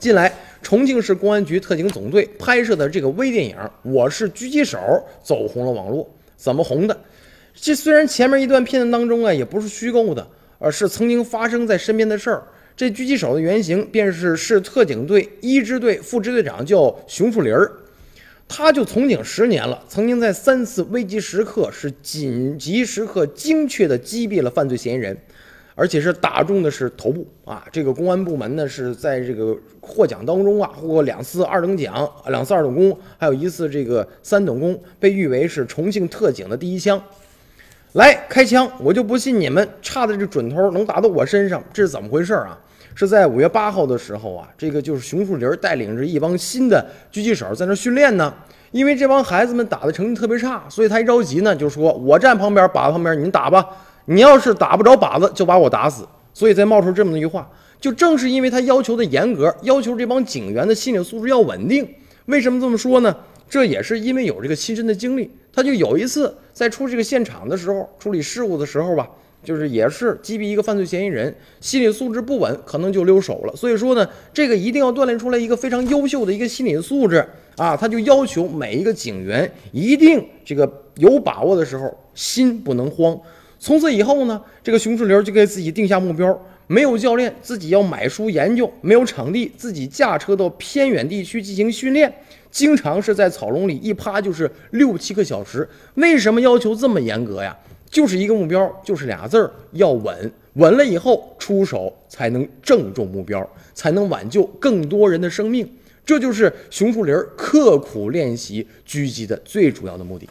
近来，重庆市公安局特警总队拍摄的这个微电影《我是狙击手》走红了网络。怎么红的？这虽然前面一段片段当中啊，也不是虚构的，而是曾经发生在身边的事儿。这狙击手的原型便是市特警队一支队副支队长，叫熊树林儿。他就从警十年了，曾经在三次危急时刻是紧急时刻精确的击毙了犯罪嫌疑人。而且是打中的是头部啊！这个公安部门呢是在这个获奖当中啊，获过两次二等奖，两次二等功，还有一次这个三等功，被誉为是重庆特警的第一枪。来开枪，我就不信你们差的这准头能打到我身上，这是怎么回事啊？是在五月八号的时候啊，这个就是熊树林带领着一帮新的狙击手在那训练呢。因为这帮孩子们打的成绩特别差，所以他一着急呢，就说我站旁边，靶子旁边，你们打吧。你要是打不着靶子，就把我打死。所以才冒出这么一句话。就正是因为他要求的严格，要求这帮警员的心理素质要稳定。为什么这么说呢？这也是因为有这个亲身的经历。他就有一次在出这个现场的时候，处理事故的时候吧，就是也是击毙一个犯罪嫌疑人，心理素质不稳，可能就溜手了。所以说呢，这个一定要锻炼出来一个非常优秀的一个心理素质啊。他就要求每一个警员一定这个有把握的时候，心不能慌。从此以后呢，这个熊树林就给自己定下目标：没有教练，自己要买书研究；没有场地，自己驾车到偏远地区进行训练。经常是在草丛里一趴就是六七个小时。为什么要求这么严格呀？就是一个目标，就是俩字儿：要稳。稳了以后出手才能正中目标，才能挽救更多人的生命。这就是熊树林刻苦练习狙击的最主要的目的。